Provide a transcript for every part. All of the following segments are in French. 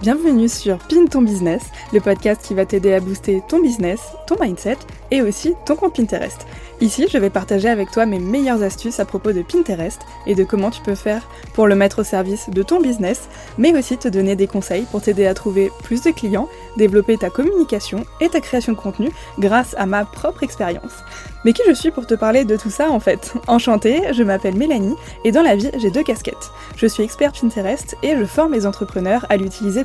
Bienvenue sur Pin ton business, le podcast qui va t'aider à booster ton business, ton mindset et aussi ton compte Pinterest. Ici, je vais partager avec toi mes meilleures astuces à propos de Pinterest et de comment tu peux faire pour le mettre au service de ton business, mais aussi te donner des conseils pour t'aider à trouver plus de clients, développer ta communication et ta création de contenu grâce à ma propre expérience. Mais qui je suis pour te parler de tout ça en fait? Enchantée, je m'appelle Mélanie et dans la vie j'ai deux casquettes. Je suis experte Pinterest et je forme les entrepreneurs à l'utiliser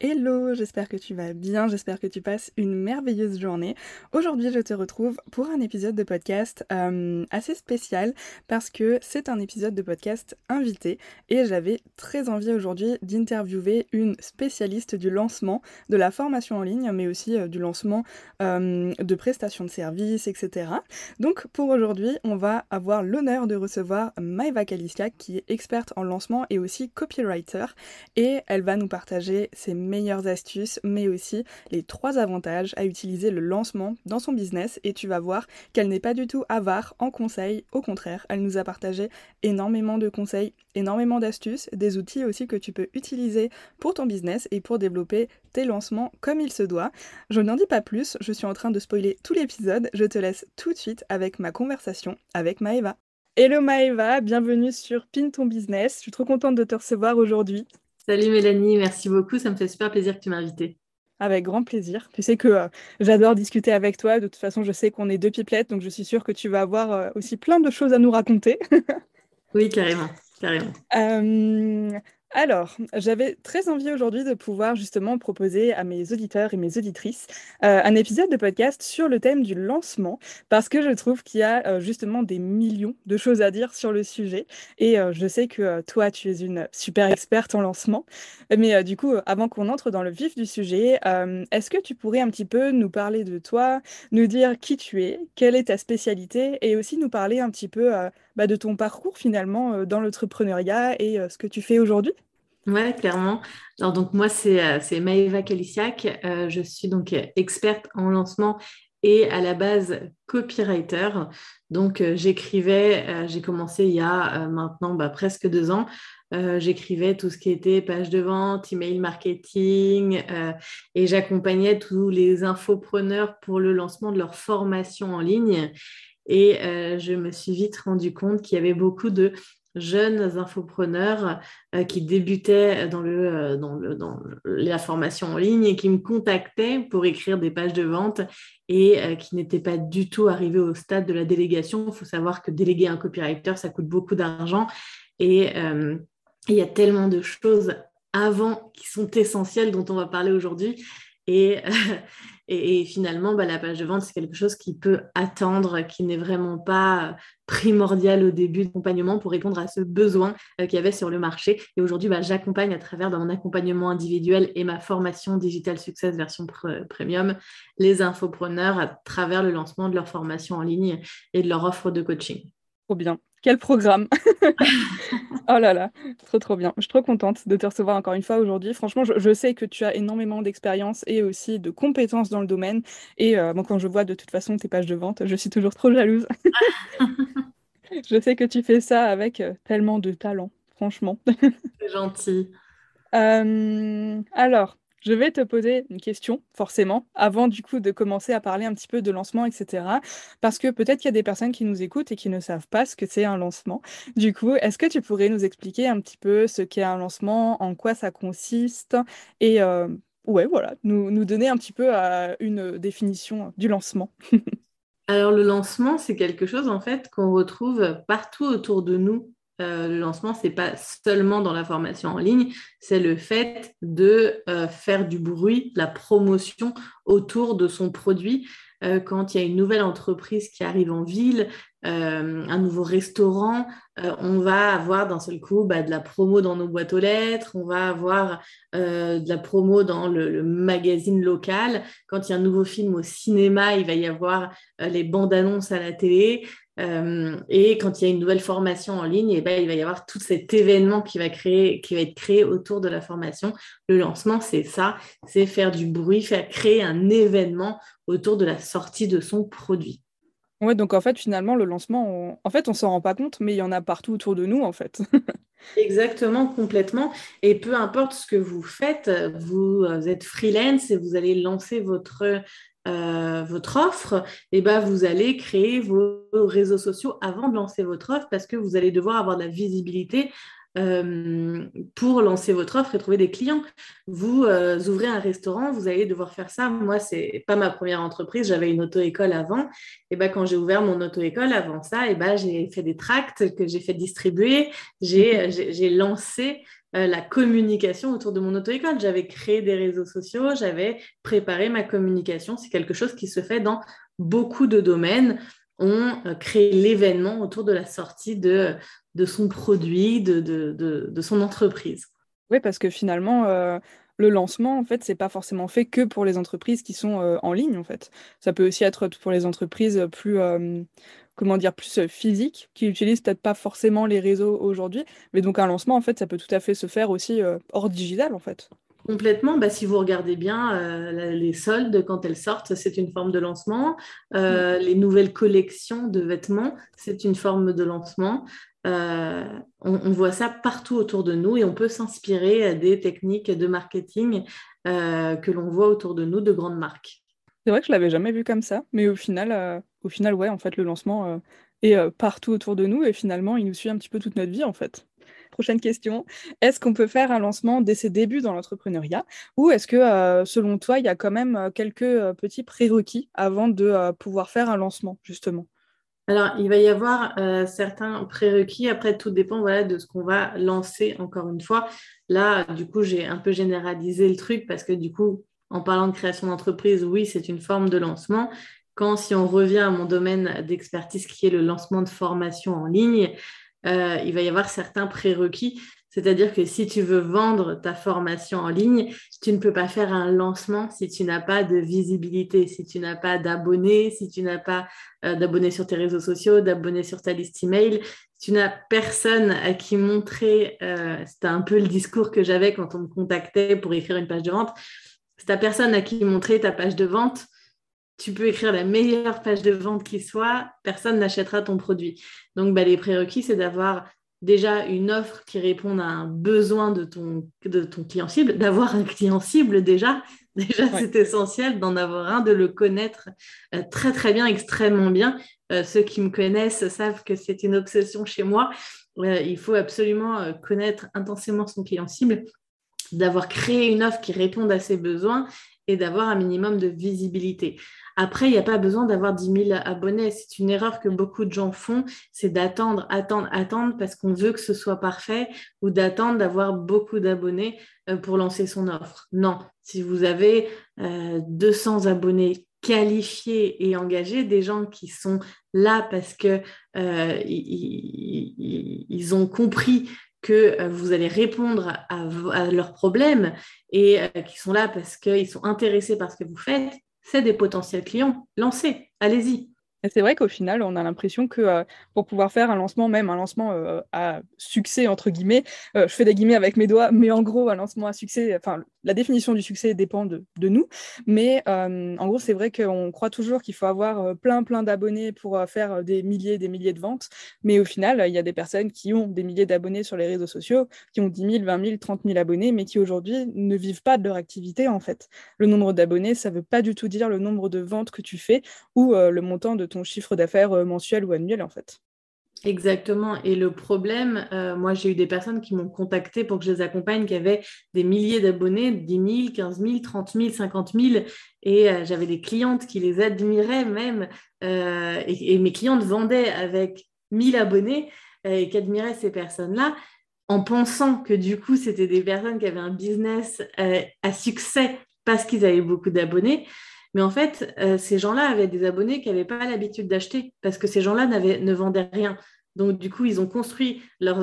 Hello, j'espère que tu vas bien, j'espère que tu passes une merveilleuse journée. Aujourd'hui, je te retrouve pour un épisode de podcast euh, assez spécial parce que c'est un épisode de podcast invité et j'avais très envie aujourd'hui d'interviewer une spécialiste du lancement de la formation en ligne, mais aussi euh, du lancement euh, de prestations de services, etc. Donc pour aujourd'hui, on va avoir l'honneur de recevoir Maëva Kaliska qui est experte en lancement et aussi copywriter et elle va nous partager ses astuces, mais aussi les trois avantages à utiliser le lancement dans son business. Et tu vas voir qu'elle n'est pas du tout avare en conseils. Au contraire, elle nous a partagé énormément de conseils, énormément d'astuces, des outils aussi que tu peux utiliser pour ton business et pour développer tes lancements comme il se doit. Je n'en dis pas plus, je suis en train de spoiler tout l'épisode. Je te laisse tout de suite avec ma conversation avec Maeva. Hello Maeva, bienvenue sur Pin ton business. Je suis trop contente de te recevoir aujourd'hui. Salut Mélanie, merci beaucoup. Ça me fait super plaisir que tu m'invites. Avec grand plaisir. Tu sais que euh, j'adore discuter avec toi. De toute façon, je sais qu'on est deux pipelettes, donc je suis sûre que tu vas avoir euh, aussi plein de choses à nous raconter. oui, carrément. carrément. Euh, alors, j'avais très envie aujourd'hui de pouvoir justement proposer à mes auditeurs et mes auditrices euh, un épisode de podcast sur le thème du lancement, parce que je trouve qu'il y a euh, justement des millions de choses à dire sur le sujet. Et euh, je sais que toi, tu es une super experte en lancement. Mais du coup, avant qu'on entre dans le vif du sujet, est-ce que tu pourrais un petit peu nous parler de toi, nous dire qui tu es, quelle est ta spécialité, et aussi nous parler un petit peu bah, de ton parcours finalement dans l'entrepreneuriat et ce que tu fais aujourd'hui oui, clairement. Alors, donc, moi, c'est euh, Maëva Kalisiak. Euh, je suis donc experte en lancement et à la base copywriter. Donc, euh, j'écrivais, j'ai commencé il y a maintenant bah, presque deux ans. j'écrivais tout ce qui était page de vente, email marketing et j'accompagnais tous les infopreneurs pour le lancement de leur formation en ligne. Et je me suis vite rendu compte qu'il y avait beaucoup de jeunes infopreneurs euh, qui débutaient dans, le, euh, dans, le, dans la formation en ligne et qui me contactaient pour écrire des pages de vente et euh, qui n'étaient pas du tout arrivés au stade de la délégation. Il faut savoir que déléguer un copywriter, ça coûte beaucoup d'argent et il y a tellement de choses avant qui sont essentielles dont on va parler aujourd'hui. Et, et, finalement, bah, la page de vente, c'est quelque chose qui peut attendre, qui n'est vraiment pas primordial au début d'accompagnement pour répondre à ce besoin euh, qu'il y avait sur le marché. Et aujourd'hui, bah, j'accompagne à travers mon accompagnement individuel et ma formation Digital Success version premium les infopreneurs à travers le lancement de leur formation en ligne et de leur offre de coaching. Trop bien. Quel programme Oh là là, trop trop bien. Je suis trop contente de te recevoir encore une fois aujourd'hui. Franchement, je, sais que tu as énormément d'expérience et aussi de compétences dans le domaine. Et euh, quand je vois de toute façon tes pages de vente, je suis toujours trop jalouse. je sais que tu fais ça avec euh, tellement de talent, franchement. C'est gentil. Euh, alors, je vais te poser une question, forcément, avant du coup de commencer à parler un petit peu de lancement, etc. Parce que peut-être qu'il y a des personnes qui nous écoutent et qui ne savent pas ce que c'est un lancement. Du coup, est-ce que tu pourrais nous expliquer un petit peu ce qu'est un lancement, en quoi ça consiste et euh, ouais, voilà, nous, nous donner un petit peu euh, une définition du lancement? Alors le lancement, c'est quelque chose en fait qu'on retrouve partout autour de nous euh, le lancement, c'est pas seulement dans la formation en ligne, c'est le fait de euh, faire du bruit, la promotion autour de son produit. Euh, quand il y a une nouvelle entreprise qui arrive en ville, un nouveau restaurant, on va avoir d'un seul coup bah, de la promo dans nos boîtes aux lettres, on va avoir de la promo dans le, magazine local. Quand il y a un nouveau film au cinéma, il va y avoir les bandes annonces à la télé. Euh, et quand il y a une nouvelle formation en ligne, eh ben, il va y avoir tout cet événement qui va, qui va être créé autour de la formation. Le lancement, c'est ça, c'est faire du bruit, faire créer un événement autour de la sortie de son produit. Ouais, donc en fait, finalement, le lancement, en fait, on s'en rend pas compte, mais il y en a partout autour de nous, en fait. Exactement, complètement. Et peu importe ce que vous faites, vous êtes freelance et vous allez lancer votre euh, votre offre, et eh ben, vous allez créer vos réseaux sociaux avant de lancer votre offre parce que vous allez devoir avoir de la visibilité euh, pour lancer votre offre et trouver des clients. Vous euh, ouvrez un restaurant, vous allez devoir faire ça. Moi, c'est pas ma première entreprise, j'avais une auto-école avant. Et ben, quand j'ai ouvert mon auto-école avant ça, et ben, j'ai fait des tracts que j'ai fait distribuer, j'ai lancé euh, la communication autour de mon auto-école. J'avais créé des réseaux sociaux, j'avais préparé ma communication. C'est quelque chose qui se fait dans beaucoup de domaines. On crée l'événement autour de la sortie de, de son produit, de, de, son entreprise. Oui, parce que finalement, euh, le lancement, en fait, c'est pas forcément fait que pour les entreprises qui sont en ligne, en fait. Ça peut aussi être pour les entreprises plus, comment dire, plus euh, physique, qui utilisent peut-être pas forcément les réseaux aujourd'hui. Mais donc un lancement, en fait, ça peut tout à fait se faire aussi euh, hors digital, en fait. Complètement. Bah, si vous regardez bien euh, les soldes, quand elles sortent, c'est une forme de lancement. Les nouvelles collections de vêtements, c'est une forme de lancement. On, on, voit ça partout autour de nous et on peut s'inspirer des techniques de marketing que l'on voit autour de nous de grandes marques. C'est vrai que je l'avais jamais vu comme ça, mais au final, euh, au final, ouais, en fait, le lancement euh, est euh, partout autour de nous et finalement, il nous suit un petit peu toute notre vie, en fait. Prochaine question. Est-ce qu'on peut faire un lancement dès ses débuts dans l'entrepreneuriat ou est-ce que, selon toi, il y a quand même quelques petits prérequis avant de pouvoir faire un lancement, justement? Alors, il va y avoir certains prérequis. Après, tout dépend de ce qu'on va lancer, encore une fois. Là, du coup, j'ai un peu généralisé le truc parce que, du coup, en parlant de création d'entreprise, oui, c'est une forme de lancement. Quand, si on revient à mon domaine d'expertise qui est le lancement de formation en ligne, euh, il va y avoir certains prérequis. C'est-à-dire que si tu veux vendre ta formation en ligne, tu ne peux pas faire un lancement si tu n'as pas de visibilité, si tu n'as pas d'abonnés, si tu n'as pas euh, d'abonnés sur tes réseaux sociaux, d'abonnés sur ta liste email, si tu n'as personne à qui montrer, euh, c'était un peu le discours que j'avais quand on me contactait pour écrire une page de vente, si tu personne à qui montrer ta page de vente, tu peux écrire la meilleure page de vente qui soit, personne n'achètera ton produit. Donc, bah, les prérequis, c'est d'avoir déjà une offre qui réponde à un besoin de ton, de ton client cible, d'avoir un client cible déjà. Déjà, c'est essentiel d'en avoir un, de le connaître euh, très, très bien, extrêmement bien. Euh, ceux qui me connaissent savent que c'est une obsession chez moi. Euh, il faut absolument connaître intensément son client cible d'avoir créé une offre qui réponde à ses besoins et d'avoir un minimum de visibilité. Après, il n'y a pas besoin d'avoir 10 000 abonnés. C'est une erreur que beaucoup de gens font, c'est d'attendre, attendre, attendre parce qu'on veut que ce soit parfait ou d'attendre d'avoir beaucoup d'abonnés euh, pour lancer son offre. Non, si vous avez 200 euh, abonnés qualifiés et engagés, des gens qui sont là parce que euh, ils, ont compris que vous allez répondre à, leurs problèmes et qui sont là parce qu'ils sont intéressés par ce que vous faites, c'est des potentiels clients. Lancez, allez-y c'est vrai qu'au final, on a l'impression que euh, pour pouvoir faire un lancement, même un lancement euh, à succès, entre guillemets, euh, je fais des guillemets avec mes doigts, mais en gros, un lancement à succès, la définition du succès dépend de, nous. Mais en gros, c'est vrai qu'on croit toujours qu'il faut avoir plein, plein d'abonnés pour faire des milliers, des milliers de ventes. Mais au final, il y a des personnes qui ont des milliers d'abonnés sur les réseaux sociaux, qui ont 10 000, 20 000, 30 000 abonnés, mais qui aujourd'hui ne vivent pas de leur activité, en fait. Le nombre d'abonnés, ça ne veut pas du tout dire le nombre de ventes que tu fais ou le montant de ton chiffre d'affaires euh, mensuel ou annuel en fait. Exactement. Et le problème, euh, moi j'ai eu des personnes qui m'ont contacté pour que je les accompagne, qui avaient des milliers d'abonnés, 10 000, 15 000, 30 000, 50 000. Et euh, j'avais des clientes qui les admiraient même. et, mes clientes vendaient avec 1000 abonnés et qui admiraient ces personnes-là en pensant que du coup c'était des personnes qui avaient un business à succès parce qu'ils avaient beaucoup d'abonnés. Mais en fait, ces gens-là avaient des abonnés qui n'avaient pas l'habitude d'acheter parce que ces gens-là ne vendaient rien. Donc, du coup, ils ont construit leurs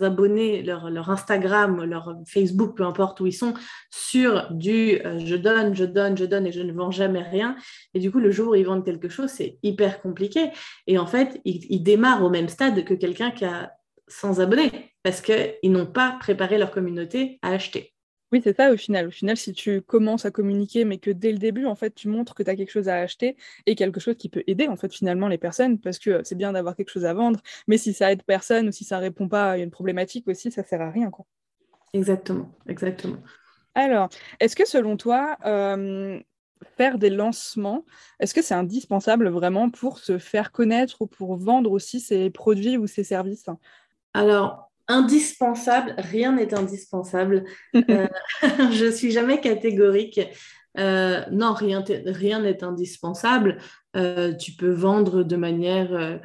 abonnés, leur, Instagram, leur Facebook, peu importe où ils sont, sur du euh, je donne, je donne, je donne et je ne vends jamais rien. Et du coup, le jour où ils vendent quelque chose, c'est hyper compliqué. Et en fait, ils, démarrent au même stade que quelqu'un qui a 100 abonnés parce qu'ils n'ont pas préparé leur communauté à acheter. Oui, c'est ça au final. Au final, si tu commences à communiquer, mais que dès le début, en fait, tu montres que tu as quelque chose à acheter et quelque chose qui peut aider, en fait, finalement, les personnes, parce que c'est bien d'avoir quelque chose à vendre, mais si ça aide personne ou si ça répond pas à une problématique aussi, ça sert à rien, quoi. Exactement, exactement. Alors, est-ce que selon toi, euh, faire des lancements, est-ce que c'est indispensable vraiment pour se faire connaître ou pour vendre aussi ses produits ou ses services? Alors, indispensable, rien n'est indispensable. Euh, je ne suis jamais catégorique. Euh, non, rien n'est indispensable. Euh, tu peux vendre de manière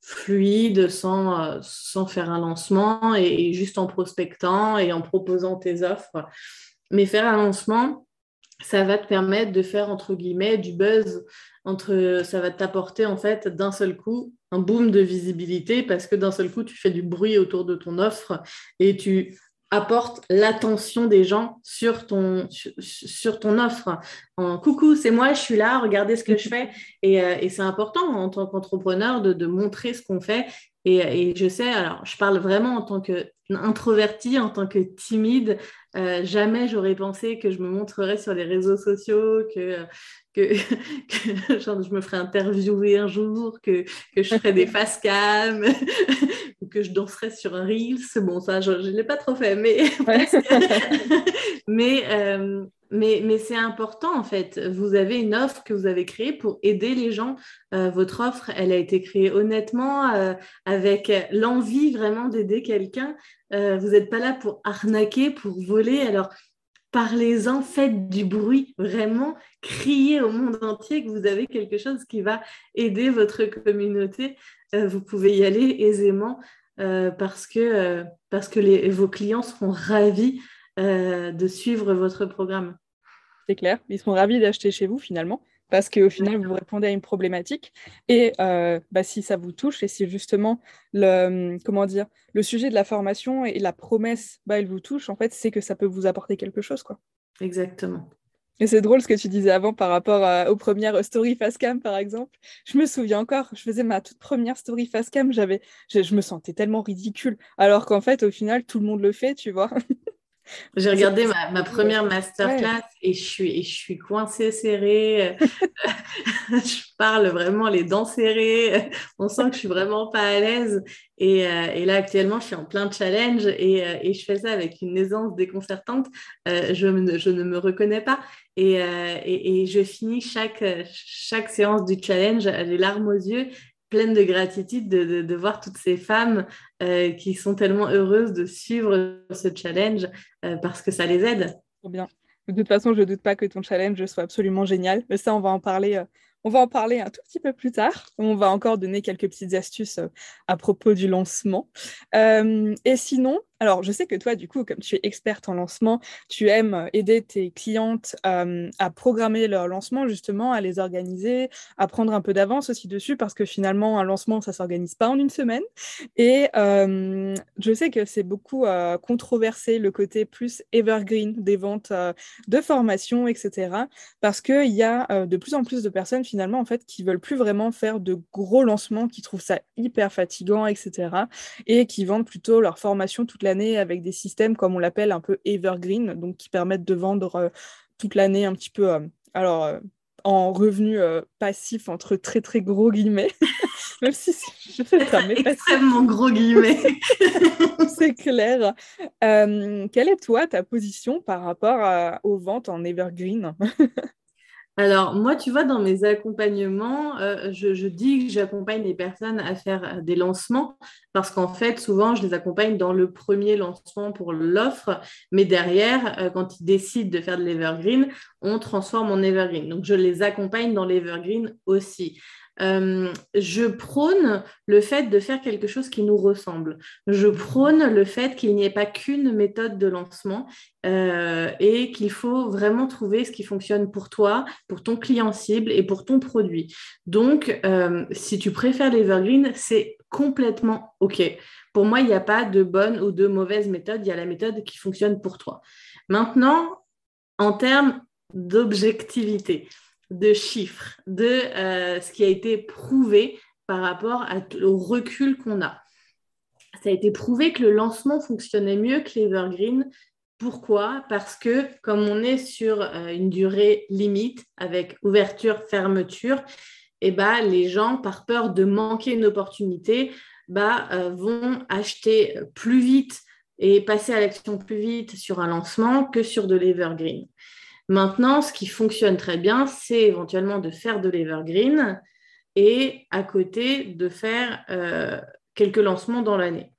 fluide sans, sans faire un lancement et, juste en prospectant et en proposant tes offres. Mais faire un lancement, ça va te permettre de faire entre guillemets du buzz entre ça va t'apporter en fait d'un seul coup un boom de visibilité parce que d'un seul coup tu fais du bruit autour de ton offre et tu apportes l'attention des gens sur ton, sur, ton offre. En, Coucou, c'est moi, je suis là, regardez ce que je fais. Et, euh, c'est important en tant qu'entrepreneur de, montrer ce qu'on fait. Et, et, je sais, alors je parle vraiment en tant qu'introvertie, en tant que timide. Euh, jamais j'aurais pensé que je me montrerais sur les réseaux sociaux, que, que, je me ferais interviewer un jour, que, que je ferais des face cam, ou que je danserais sur un Reels. Bon, ça, je ne l'ai pas trop fait, mais, mais, euh, mais, c'est important en fait. Vous avez une offre que vous avez créée pour aider les gens. Euh, votre offre, elle a été créée honnêtement, euh, avec l'envie vraiment d'aider quelqu'un. vous n'êtes pas là pour arnaquer, pour voler. Alors, parlez-en, faites du bruit, vraiment, criez au monde entier que vous avez quelque chose qui va aider votre communauté. Euh, vous pouvez y aller aisément euh, euh, parce que vos clients seront ravis de suivre votre programme. C'est clair, ils seront ravis d'acheter chez vous finalement parce qu'au final, vous répondez à une problématique. Et euh, bah, si ça vous touche, et si justement le, comment dire, le sujet de la formation et la promesse, bah, elle vous touche, en fait, c'est que ça peut vous apporter quelque chose. Quoi. Exactement. Et c'est drôle ce que tu disais avant par rapport aux premières stories Facecam, par exemple. Je me souviens encore, je faisais ma toute première story Facecam, j'avais, je, je me sentais tellement ridicule. Alors qu'en fait, au final, tout le monde le fait, tu vois. J'ai regardé ma, première masterclass et je suis, et je suis coincée serrée. je parle vraiment les dents serrées. On sent que je suis vraiment pas à l'aise. Et, euh, là, actuellement, je suis en plein challenge et, euh, et, je fais ça avec une aisance déconcertante. Euh, je, je, ne me reconnais pas. Et, et, je finis chaque, chaque séance du challenge les larmes aux yeux pleine de gratitude de, de, voir toutes ces femmes euh, qui sont tellement heureuses de suivre ce challenge euh, parce que ça les aide. bien. De toute façon, je ne doute pas que ton challenge soit absolument génial. Mais ça, on va en parler euh, on va en parler un tout petit peu plus tard. On va encore donner quelques petites astuces à propos du lancement. et sinon, alors, je sais que toi, du coup, comme tu es experte en lancement, tu aimes euh, aider tes clientes euh, à programmer leur lancement, justement, à les organiser, à prendre un peu d'avance aussi dessus, parce que finalement, un lancement, ça ne s'organise pas en une semaine. Et euh, je sais que c'est beaucoup controversé le côté plus evergreen des ventes de formation, etc. Parce qu'il y a de plus en plus de personnes, finalement, en fait, qui veulent plus vraiment faire de gros lancements, qui trouvent ça hyper fatigant, etc. Et qui vendent plutôt leur formation toute la l'année avec des systèmes, comme on l'appelle, un peu evergreen, donc qui permettent de vendre euh, toute l'année un petit peu. Euh, alors, euh, en revenu passif entre très très gros guillemets, même si je fais ça, mais extrêmement gros guillemets. c'est clair. quelle est toi ta position par rapport aux ventes en evergreen? Alors, moi, tu vois, dans mes accompagnements, euh, je, dis que j'accompagne les personnes à faire euh, des lancements parce qu'en fait, souvent, je les accompagne dans le premier lancement pour l'offre, mais derrière, euh, quand ils décident de faire de l'evergreen, on transforme en evergreen. Donc, je les accompagne dans l'evergreen aussi. Euh, je prône le fait de faire quelque chose qui nous ressemble. Je prône le fait qu'il n'y ait pas qu'une méthode de lancement euh, et qu'il faut vraiment trouver ce qui fonctionne pour toi, pour ton client cible et pour ton produit. Donc, euh, si tu préfères l'Evergreen, c'est complètement OK. Pour moi, il n'y a pas de bonne ou de mauvaise méthode, il y a la méthode qui fonctionne pour toi. Maintenant, en termes d'objectivité, de chiffres, de euh, ce qui a été prouvé par rapport au recul qu'on a. Ça a été prouvé que le lancement fonctionnait mieux que l'Evergreen. Pourquoi? Parce que comme on est sur euh, une durée limite avec ouverture, fermeture, et eh ben, les gens, par peur de manquer une opportunité, bah, euh, vont acheter plus vite et passer à l'action plus vite sur un lancement que sur de l'Evergreen. Maintenant, ce qui fonctionne très bien, c'est éventuellement de faire de l'Evergreen et à côté de faire euh, quelques lancements dans l'année.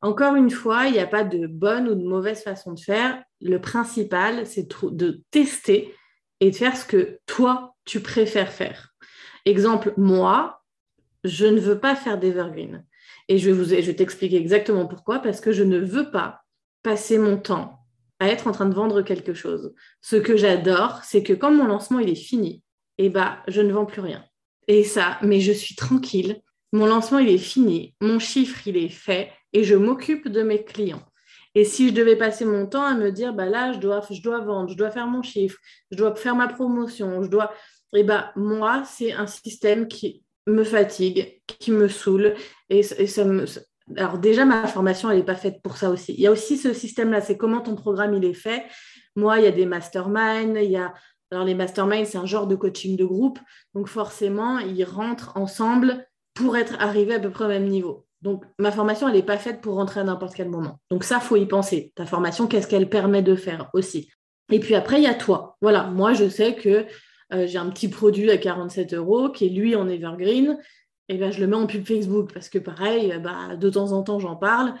Encore une fois, il n'y a pas de bonne ou de mauvaise façon de faire. Le principal, c'est de tester et de faire ce que toi, tu préfères faire. Exemple, moi, je ne veux pas faire d'Evergreen. Et je vais, je vais t'expliquer exactement pourquoi, parce que je ne veux pas passer mon temps être en train de vendre quelque chose. Ce que j'adore, c'est que quand mon lancement il est fini, eh ben, je ne vends plus rien. Et ça, mais je suis tranquille. Mon lancement il est fini, mon chiffre il est fait et je m'occupe de mes clients. Et si je devais passer mon temps à me dire, bah là, je dois, je dois vendre, je dois faire mon chiffre, je dois faire ma promotion, je dois, eh ben, moi, c'est un système qui me fatigue, qui me saoule et, ça me, alors déjà, ma formation, elle n'est pas faite pour ça aussi. Il y a aussi ce système-là, c'est comment ton programme, il est fait. Moi, il y a des masterminds, il y a... Alors les masterminds, c'est un genre de coaching de groupe. Donc forcément, ils rentrent ensemble pour être arrivés à peu près au même niveau. Donc ma formation, elle n'est pas faite pour rentrer à n'importe quel moment. Donc ça, faut y penser. Ta formation, qu'est-ce qu'elle permet de faire aussi? Et puis après, il y a toi. Voilà, moi, je sais que euh, j'ai un petit produit à 47 euros qui est lui en evergreen et ben, je le mets en pub Facebook parce que pareil, bah, de temps en temps, j'en parle.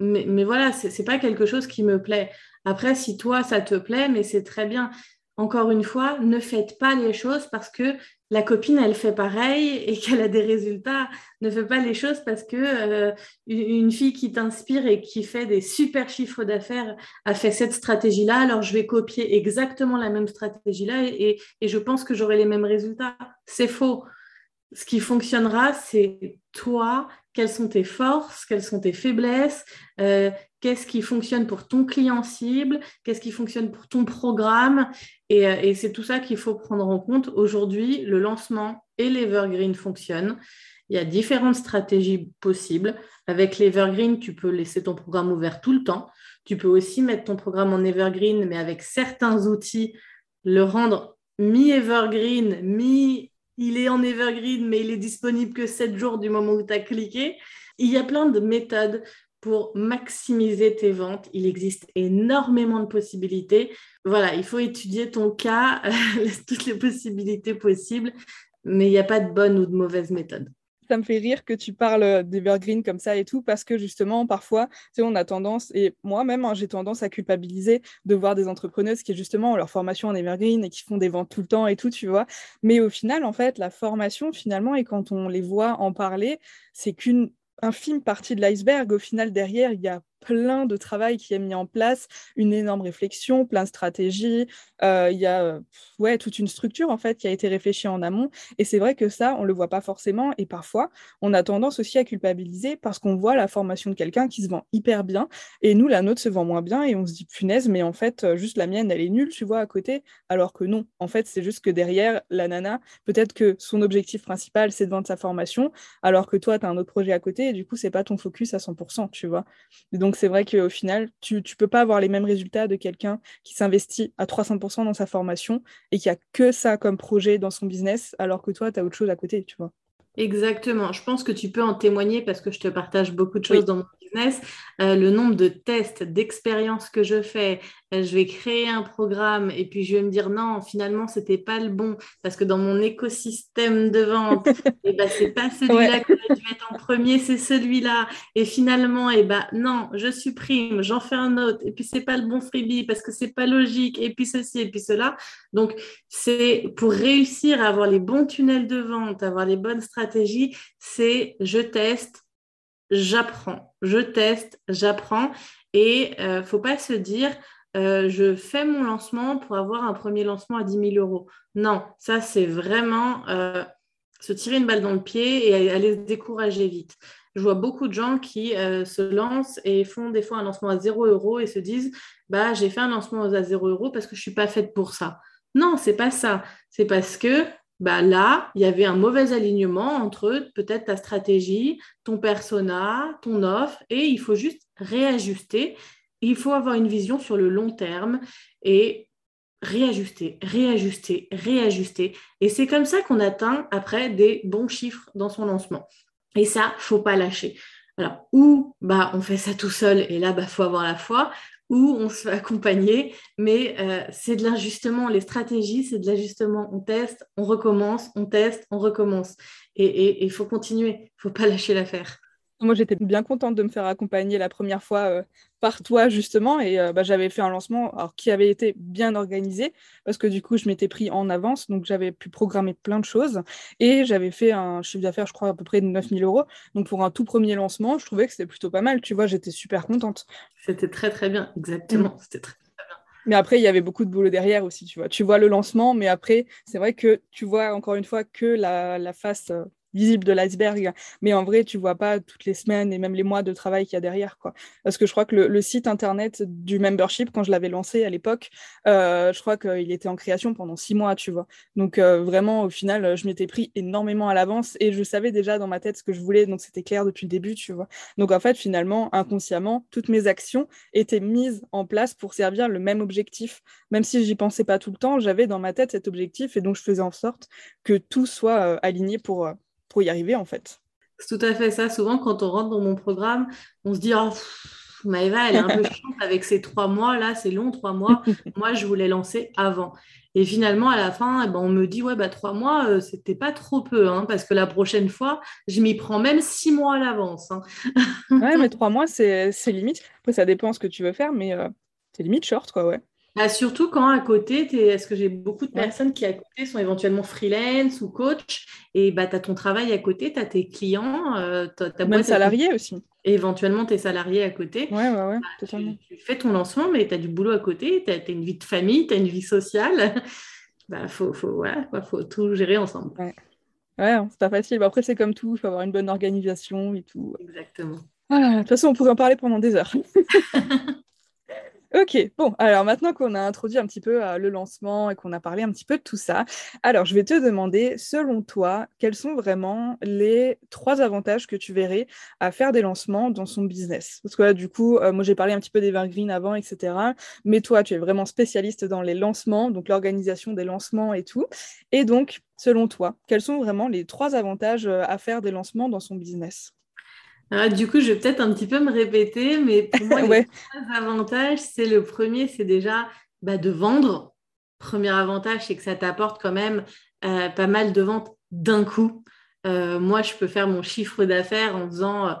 Mais, voilà, ce n'est pas quelque chose qui me plaît. Après, si toi, ça te plaît, mais c'est très bien. Encore une fois, ne faites pas les choses parce que la copine, elle fait pareil et qu'elle a des résultats. Ne faites pas les choses parce que euh, une fille qui t'inspire et qui fait des super chiffres d'affaires a fait cette stratégie-là, alors je vais copier exactement la même stratégie-là et je pense que j'aurai les mêmes résultats. C'est faux ce qui fonctionnera, c'est toi, quelles sont tes forces, quelles sont tes faiblesses, euh, qu'est-ce qui fonctionne pour ton client cible, qu'est-ce qui fonctionne pour ton programme. Euh, et, c'est tout ça qu'il faut prendre en compte. Aujourd'hui, le lancement et l'Evergreen fonctionnent. Il y a différentes stratégies possibles. Avec l'Evergreen, tu peux laisser ton programme ouvert tout le temps. Tu peux aussi mettre ton programme en Evergreen, mais avec certains outils, le rendre mi-Evergreen, mi il est en evergreen, mais il est disponible que 7 jours du moment où tu as cliqué. Il y a plein de méthodes pour maximiser tes ventes. Il existe énormément de possibilités. Voilà, il faut étudier ton cas, toutes les possibilités possibles, mais il n'y a pas de bonne ou de mauvaise méthode ça me fait rire que tu parles d'Evergreen comme ça et tout, parce que justement, parfois, tu sais, on a tendance, et moi-même, hein, j'ai tendance à culpabiliser de voir des entrepreneuses qui, justement, ont leur formation en Evergreen et qui font des ventes tout le temps et tout, tu vois. Mais au final, en fait, la formation, finalement, et quand on les voit en parler, c'est qu'une infime partie de l'iceberg. Au final, derrière, il y a plein de travail qui est mis en place, une énorme réflexion, plein de stratégies. Euh, il y a ouais, toute une structure en fait qui a été réfléchie en amont. Et c'est vrai que ça, on le voit pas forcément. Et parfois, on a tendance aussi à culpabiliser parce qu'on voit la formation de quelqu'un qui se vend hyper bien et nous, la nôtre se vend moins bien et on se dit punaise, mais en fait, euh, juste la mienne, elle est nulle, tu vois, à côté. Alors que non, en fait, c'est juste que derrière, la nana, peut-être que son objectif principal, c'est de vendre sa formation, alors que toi, tu as un autre projet à côté et du coup, c'est pas ton focus à 100%, tu vois. donc, donc c'est vrai qu'au final, tu ne peux pas avoir les mêmes résultats de quelqu'un qui s'investit à 300% dans sa formation et qui a que ça comme projet dans son business, alors que toi, tu as autre chose à côté, tu vois. Exactement. Je pense que tu peux en témoigner parce que je te partage beaucoup de choses dans mon business, euh, le nombre de tests, d'expériences que je fais, euh, je vais créer un programme et puis je vais me dire non, finalement, ce n'était pas le bon parce que dans mon écosystème de vente, et eh ben, c'est pas celui-là que je vais mettre en premier, c'est celui-là. Et finalement, et eh ben, non, je supprime, j'en fais un autre et puis c'est pas le bon freebie parce que c'est pas logique et puis ceci et puis cela. Donc, c'est pour réussir à avoir les bons tunnels de vente, avoir les bonnes stratégies, c'est je teste, j'apprends, je teste, j'apprends. Et ne euh, faut pas se dire, euh, je fais mon lancement pour avoir un premier lancement à 10 000 euros. Non, ça c'est vraiment euh, se tirer une balle dans le pied et aller se décourager vite. Je vois beaucoup de gens qui se lancent et font des fois un lancement à 0 euros et se disent bah, j'ai fait un lancement à 0 euros parce que je ne suis pas faite pour ça. Non, c'est pas ça. C'est parce que bah là, il y avait un mauvais alignement entre peut-être ta stratégie, ton persona, ton offre, et il faut juste réajuster. Il faut avoir une vision sur le long terme et réajuster, réajuster, réajuster. Et c'est comme ça qu'on atteint après des bons chiffres dans son lancement. Et ça, faut pas lâcher. Alors, ou bah, on fait ça tout seul et là, bah, faut avoir la foi, où on se fait accompagner, mais euh, c'est de l'ajustement. Les stratégies, c'est de l'ajustement. On teste, on recommence, on teste, on recommence. Et il faut continuer, il ne faut pas lâcher l'affaire. Moi, j'étais bien contente de me faire accompagner la première fois euh, par toi, justement. Et euh, bah, j'avais fait un lancement alors, qui avait été bien organisé parce que du coup, je m'étais pris en avance. Donc, j'avais pu programmer plein de choses. Et j'avais fait un chiffre d'affaires, je crois, à peu près de 9000 euros. Donc, pour un tout premier lancement, je trouvais que c'était plutôt pas mal. Tu vois, j'étais super contente. C'était très, très bien. Exactement. Mm. C'était très, très bien. Mais après, il y avait beaucoup de boulot derrière aussi, tu vois. Tu vois le lancement, mais après, c'est vrai que tu vois encore une fois que la, la face euh, visible de l'iceberg, mais en vrai, tu vois pas toutes les semaines et même les mois de travail qu'il y a derrière, quoi. Parce que je crois que le, site internet du membership, quand je l'avais lancé à l'époque, euh, je crois qu'il était en création pendant six mois, tu vois. Donc euh, vraiment, au final, je m'étais pris énormément à l'avance et je savais déjà dans ma tête ce que je voulais, donc c'était clair depuis le début, tu vois. Donc en fait, finalement, inconsciemment, toutes mes actions étaient mises en place pour servir le même objectif, même si j'y pensais pas tout le temps, j'avais dans ma tête cet objectif et donc je faisais en sorte que tout soit euh, aligné pour pour y arriver en fait. C'est tout à fait ça. Souvent, quand on rentre dans mon programme, on se dit oh, Maëva, elle est un peu chiante avec ces trois mois là, c'est long, trois mois. Moi, je voulais lancer avant. Et finalement, à la fin, eh ben, on me dit ouais, bah, trois mois, euh, c'était pas trop peu, hein, parce que la prochaine fois, je m'y prends même six mois à l'avance. Hein. ouais, mais trois mois, c'est limite. Après, ça dépend ce que tu veux faire, mais euh, c'est limite short, quoi, ouais. Bah, surtout quand à côté, est-ce que j'ai beaucoup de personnes qui à côté sont éventuellement freelance ou coach et bah, tu as ton travail à côté, tu as tes clients, euh, tu as Même salarié aussi. éventuellement tes salariés à côté. Ouais, ouais, ouais, bah, tu, fais ton lancement, mais tu as du boulot à côté, tu as, une vie de famille, tu as une vie sociale. bah, faut, faut, faut tout gérer ensemble. Ouais, ouais c'est pas facile. après, c'est comme tout, il faut avoir une bonne organisation et tout. Exactement. de toute façon, on pourrait en parler pendant des heures. Ok, bon, alors maintenant qu'on a introduit un petit peu euh, le lancement et qu'on a parlé un petit peu de tout ça, alors je vais te demander, selon toi, quels sont vraiment les trois avantages que tu verrais à faire des lancements dans son business? Parce que là, du coup, euh, moi j'ai parlé un petit peu d'Evergreen avant, etc. Mais toi, tu es vraiment spécialiste dans les lancements, donc l'organisation des lancements et tout. Et donc, selon toi, quels sont vraiment les trois avantages euh, à faire des lancements dans son business? Ah, du coup, je vais peut-être un petit peu me répéter, mais pour moi, les trois avantages, c'est le premier, c'est déjà bah, de vendre. Premier avantage, c'est que ça t'apporte quand même euh, pas mal de ventes d'un coup. Euh, moi, je peux faire mon chiffre d'affaires en faisant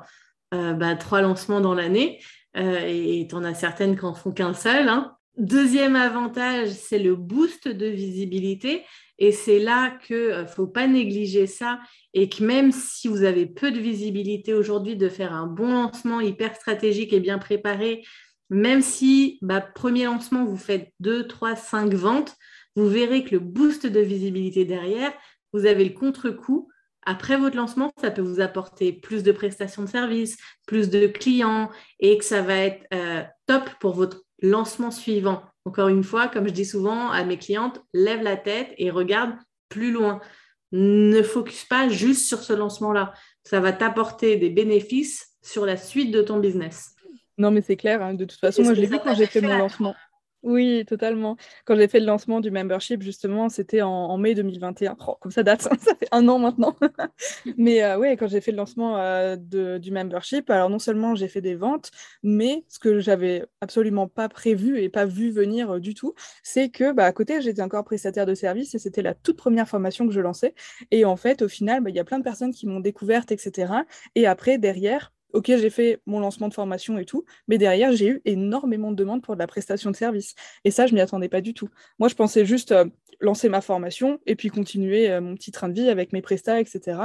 euh, bah, trois lancements dans l'année, et tu en as certaines qui n'en font qu'un seul. Hein. Deuxième avantage, c'est le boost de visibilité. Et c'est là qu'il ne euh, faut pas négliger ça et que même si vous avez peu de visibilité aujourd'hui, de faire un bon lancement hyper stratégique et bien préparé, même si, bah, premier lancement, vous faites 2, 3, 5 ventes, vous verrez que le boost de visibilité derrière, vous avez le contre-coup. Après votre lancement, ça peut vous apporter plus de prestations de services, plus de clients et que ça va être euh, top pour votre lancement suivant. Encore une fois, comme je dis souvent à mes clientes, lève la tête et regarde plus loin. Ne focus pas juste sur ce lancement-là. Ça va t'apporter des bénéfices sur la suite de ton business. Non, mais c'est clair. Hein. De toute façon, moi, je l'ai vu quand j'ai fait mon lancement. Oui, totalement. Quand j'ai fait le lancement du membership, justement, c'était en, mai 2021. comme ça date, ça fait un an maintenant. mais euh, oui, quand j'ai fait le lancement euh, du membership, alors non seulement j'ai fait des ventes, mais ce que j'avais absolument pas prévu et pas vu venir euh, du tout, c'est que bah, à côté, j'étais encore prestataire de service et c'était la toute première formation que je lançais. Et en fait, au final, bah, il y a plein de personnes qui m'ont découverte, etc. Et après, derrière, ok, j'ai fait mon lancement de formation et tout, mais derrière, j'ai eu énormément de demandes pour de la prestation de service. Et ça, je m'y attendais pas du tout. Moi, je pensais juste euh, lancer ma formation et puis continuer euh, mon petit train de vie avec mes prestats, etc.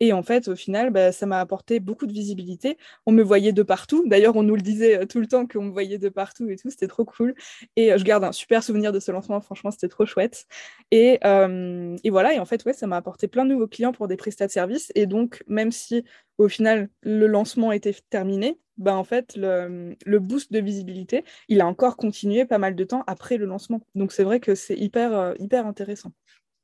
Et en fait, au final, bah, ça m'a apporté beaucoup de visibilité. On me voyait de partout. D'ailleurs, on nous le disait euh, tout le temps qu'on me voyait de partout et tout. C'était trop cool. Et je garde un super souvenir de ce lancement. Franchement, c'était trop chouette. Et, et, voilà. Et en fait, ouais, ça m'a apporté plein de nouveaux clients pour des prestats de service. Et donc, même si au final, le lancement était terminé, ben en fait, le, le, boost de visibilité, il a encore continué pas mal de temps après le lancement. Donc c'est vrai que c'est hyper, euh, hyper intéressant.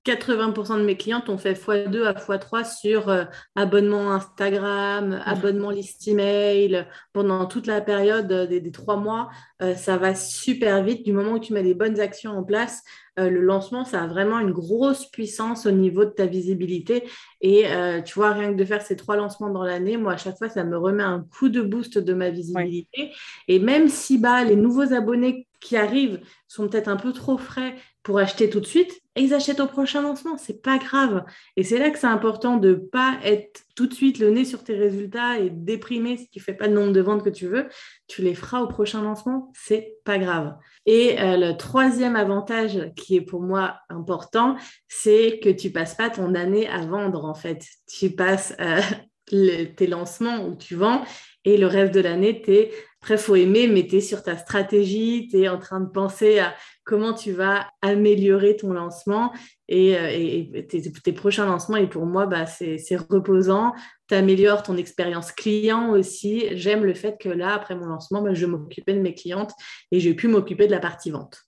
80% de mes clients ont fait x2 à x3 sur euh, abonnement Instagram, abonnement liste email. Pendant toute la période des, trois mois, euh, ça va super vite. Du moment où tu mets les bonnes actions en place, euh, le lancement, ça a vraiment une grosse puissance au niveau de ta visibilité. Et tu vois, rien que de faire ces trois lancements dans l'année, moi, à chaque fois, ça me remet un coup de boost de ma visibilité. Et même si bah, les nouveaux abonnés qui arrivent sont peut-être un peu trop frais pour acheter tout de suite, achètent au prochain lancement. C'est pas grave. Et c'est là que c'est important de pas être tout de suite le nez sur tes résultats et déprimer si tu fais pas le nombre de ventes que tu veux. Tu les feras au prochain lancement. C'est pas grave. Et euh, le troisième avantage qui est pour moi important, c'est que tu passes pas ton année à vendre en fait. Tu passes euh, tes lancements où tu vends et le reste de l'année, tu es après, faut aimer, mais tu es sur ta stratégie, tu es en train de penser à comment tu vas améliorer ton lancement et, euh, tes, prochains lancements. Et pour moi, bah, c'est reposant. Tu améliores ton expérience client aussi. J'aime le fait que là, après mon lancement, bah, je m'occupais de mes clientes et j'ai pu m'occuper de la partie vente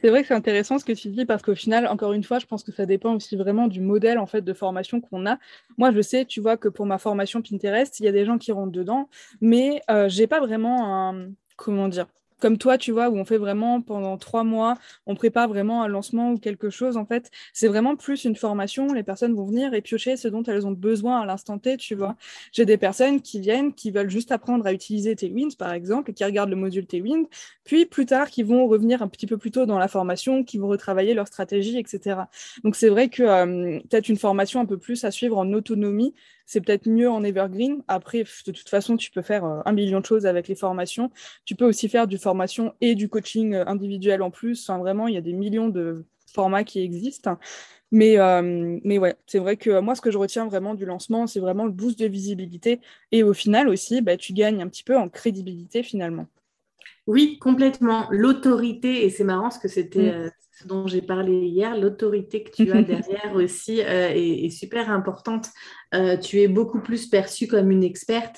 c'est vrai que c'est intéressant ce que tu dis parce qu'au final, encore une fois, je pense que ça dépend aussi vraiment du modèle en fait de formation qu'on a. Moi, je sais, tu vois, que pour ma formation Pinterest, il y a des gens qui rentrent dedans, mais euh, j'ai pas vraiment un comment dire comme toi, tu vois, où on fait vraiment pendant trois mois, on prépare vraiment un lancement ou quelque chose. En fait, c'est vraiment plus une formation. Les personnes vont venir et piocher ce dont elles ont besoin à l'instant T, tu vois. J'ai des personnes qui viennent, qui veulent juste apprendre à utiliser Tailwind, par exemple, qui regardent le module Tailwind, puis plus tard, qui vont revenir un petit peu plus tôt dans la formation, qui vont retravailler leur stratégie, etc. Donc, c'est vrai que euh, peut-être une formation un peu plus à suivre en autonomie c'est peut-être mieux en evergreen. Après, de toute façon, tu peux faire euh, un million de choses avec les formations. Tu peux aussi faire du formation et du coaching euh, individuel en plus. Enfin, vraiment, il y a des millions de formats qui existent. Mais, euh, mais ouais, c'est vrai que moi, ce que je retiens vraiment du lancement, c'est vraiment le boost de visibilité. Et au final aussi, bah, tu gagnes un petit peu en crédibilité finalement. Oui, complètement. L'autorité, et c'est marrant parce que c'était mm. Ce dont j'ai parlé hier, l'autorité que tu as derrière aussi est, super importante. Euh, tu es beaucoup plus perçue comme une experte.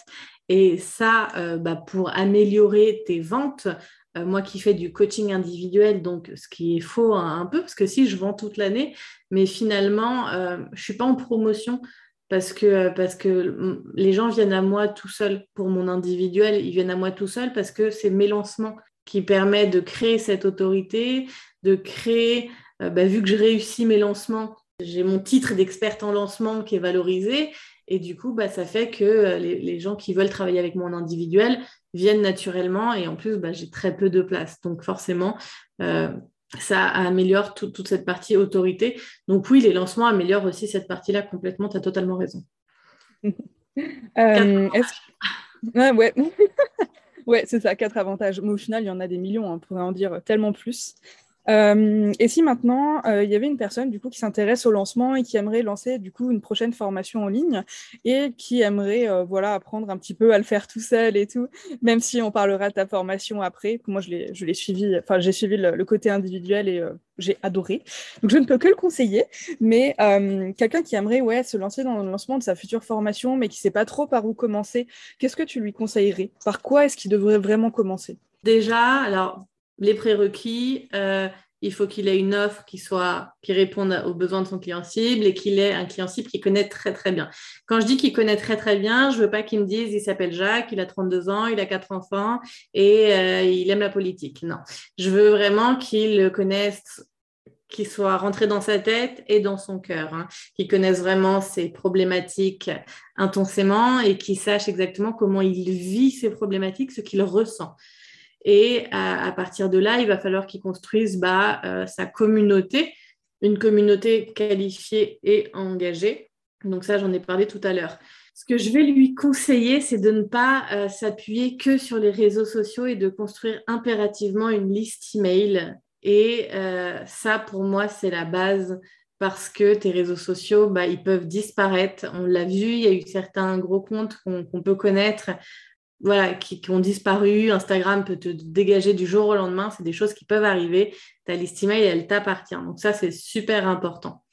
Et ça, euh, bah, pour améliorer tes ventes, euh, moi qui fais du coaching individuel, donc ce qui est faux un, peu, parce que si je vends toute l'année, mais finalement, je ne suis pas en promotion parce que, parce que les gens viennent à moi tout seuls pour mon individuel, ils viennent à moi tout seuls parce que c'est mes lancements qui permettent de créer cette autorité, de créer, bah, vu que je réussis mes lancements, j'ai mon titre d'experte en lancement qui est valorisé. Et du coup, bah, ça fait que euh, les, gens qui veulent travailler avec moi en individuel viennent naturellement. Et en plus, bah, j'ai très peu de place. Donc forcément, euh, ça améliore toute cette partie autorité. Donc oui, les lancements améliorent aussi cette partie-là complètement. Tu as totalement raison. euh, ouais, ouais. c'est ça, quatre avantages. Mais au final, il y en a des millions, hein, on pourrait en dire tellement plus. Euh, et si maintenant euh, il y avait une personne du coup qui s'intéresse au lancement et qui aimerait lancer du coup une prochaine formation en ligne et qui aimerait euh, voilà apprendre un petit peu à le faire tout seul et tout, même si on parlera de ta formation après, moi je l'ai je l'ai suivi, enfin j'ai suivi le, côté individuel et j'ai adoré, donc je ne peux que le conseiller. Mais quelqu'un qui aimerait ouais se lancer dans le lancement de sa future formation mais qui sait pas trop par où commencer, qu'est-ce que tu lui conseillerais? Par quoi est-ce qu'il devrait vraiment commencer? Déjà, alors les prérequis, euh, il faut qu'il ait une offre qui soit qui réponde aux besoins de son client cible et qu'il ait un client cible qui connaît très très bien. Quand je dis qu'il connaît très très bien, je veux pas qu'il me dise il s'appelle Jacques, il a 32 ans, il a quatre enfants et euh, il aime la politique. Non, je veux vraiment qu'il connaisse qu'il soit rentré dans sa tête et dans son cœur, hein, qu'il connaisse vraiment ses problématiques intensément et qu'il sache exactement comment il vit ses problématiques, ce qu'il ressent. Et à, partir de là, il va falloir qu'il construise bah, euh, sa communauté, une communauté qualifiée et engagée. Donc ça, j'en ai parlé tout à l'heure. Ce que je vais lui conseiller, c'est de ne pas euh, s'appuyer que sur les réseaux sociaux et de construire impérativement une liste email. Et euh, ça, pour moi, c'est la base parce que tes réseaux sociaux, bah, ils peuvent disparaître. On l'a vu, il y a eu certains gros comptes qu'on peut connaître voilà, qui, ont disparu. Instagram peut te dégager du jour au lendemain. C'est des choses qui peuvent arriver. Ta liste email, elle t'appartient. Donc ça, c'est super important.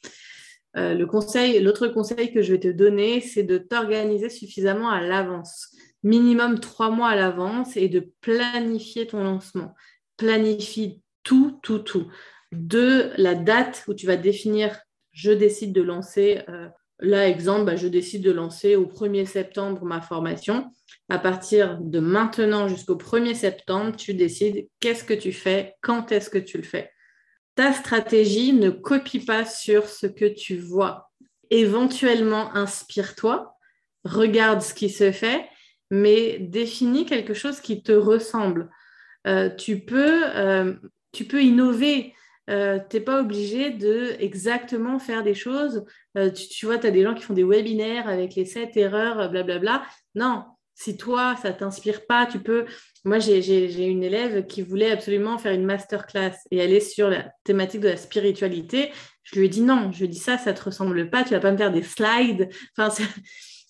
Euh, le conseil, l'autre conseil que je vais te donner, c'est de t'organiser suffisamment à l'avance, minimum trois mois à l'avance, et de planifier ton lancement. Planifie tout, tout, tout. De la date où tu vas définir, je décide de lancer. Euh, là, exemple, bah, je décide de lancer au 1er septembre ma formation à partir de maintenant jusqu'au 1er septembre, tu décides qu'est-ce que tu fais, quand est-ce que tu le fais. Ta stratégie ne copie pas sur ce que tu vois. Éventuellement, inspire-toi, regarde ce qui se fait, mais définis quelque chose qui te ressemble. Euh, euh, tu peux innover. Euh, tu n'es pas obligé de exactement faire des choses. tu, tu, vois, tu as des gens qui font des webinaires avec les sept erreurs, blablabla. Non, si toi, ça t'inspire pas, tu peux. Moi, j'ai une élève qui voulait absolument faire une masterclass et aller sur la thématique de la spiritualité. Je lui ai dit non. Je lui ai dit ça, ça te ressemble pas. Tu vas pas me faire des slides. Enfin,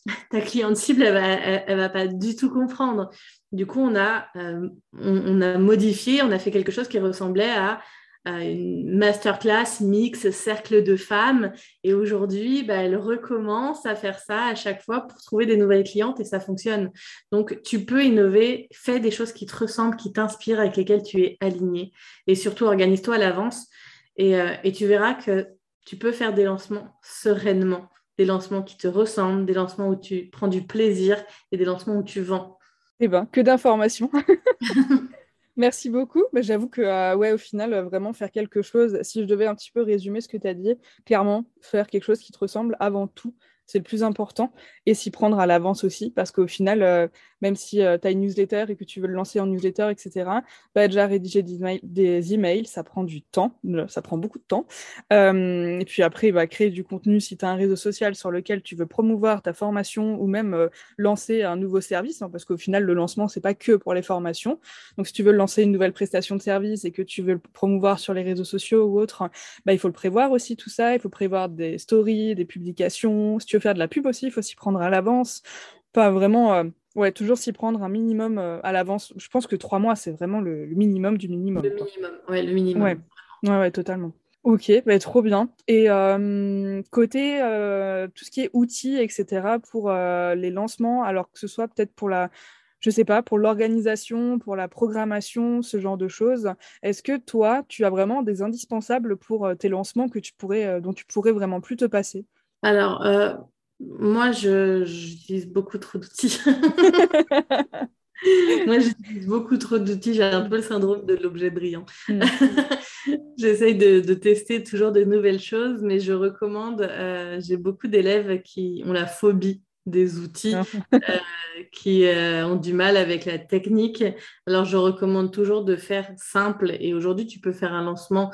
ta cliente cible, elle va, elle, va pas du tout comprendre. Du coup, on a, euh, on a modifié, on a fait quelque chose qui ressemblait à une masterclass mix cercle de femmes. Et aujourd'hui, bah, elle recommence à faire ça à chaque fois pour trouver des nouvelles clientes et ça fonctionne. Donc, tu peux innover, fais des choses qui te ressemblent, qui t'inspirent, avec lesquelles tu es aligné. Et surtout, organise-toi à l'avance et, euh, et tu verras que tu peux faire des lancements sereinement, des lancements qui te ressemblent, des lancements où tu prends du plaisir et des lancements où tu vends. Eh bien, que d'informations Merci beaucoup. Mais J'avoue que, euh, ouais, au final, euh, vraiment faire quelque chose, si je devais un petit peu résumer ce que tu as dit, clairement, faire quelque chose qui te ressemble avant tout, c'est le plus important, et s'y prendre à l'avance aussi, parce qu'au final, euh, même si euh, tu as une newsletter et que tu veux le lancer en newsletter, etc., bah, déjà rédiger des, emails, ça prend du temps, ça prend beaucoup de temps. Euh, et puis après, bah, créer du contenu si tu as un réseau social sur lequel tu veux promouvoir ta formation ou même lancer un nouveau service, hein, parce qu'au final, le lancement, c'est pas que pour les formations. Donc si tu veux lancer une nouvelle prestation de service et que tu veux le promouvoir sur les réseaux sociaux ou autres, bah, il faut le prévoir aussi tout ça, il faut prévoir des stories, des publications. Si tu veux faire de la pub aussi, il faut s'y prendre à l'avance. Pas vraiment, euh, ouais, toujours s'y prendre un minimum euh, à l'avance. Je pense que trois mois, c'est vraiment le, minimum du minimum. Le minimum, ouais, le minimum. Ouais, ouais, totalement. Ok, bah, trop bien. Et euh, côté tout ce qui est outils, etc., pour les lancements, alors que ce soit peut-être pour la, je sais pas, pour l'organisation, pour la programmation, ce genre de choses, est-ce que toi, tu as vraiment des indispensables pour tes lancements que tu pourrais, dont tu pourrais vraiment plus te passer? Alors, euh, moi, j'utilise beaucoup trop d'outils. moi, j'utilise beaucoup trop d'outils. J'ai un peu le syndrome de l'objet brillant. Mm. J'essaye de, tester toujours de nouvelles choses, mais je recommande, euh, j'ai beaucoup d'élèves qui ont la phobie des outils, ah. euh, qui ont du mal avec la technique. Alors, je recommande toujours de faire simple. Et aujourd'hui, tu peux faire un lancement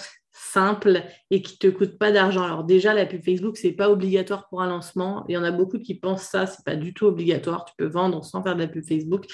simple et qui te coûte pas d'argent. Alors déjà, la pub Facebook, c'est pas obligatoire pour un lancement. Il y en a beaucoup qui pensent ça, c'est pas du tout obligatoire. Tu peux vendre sans faire de la pub Facebook.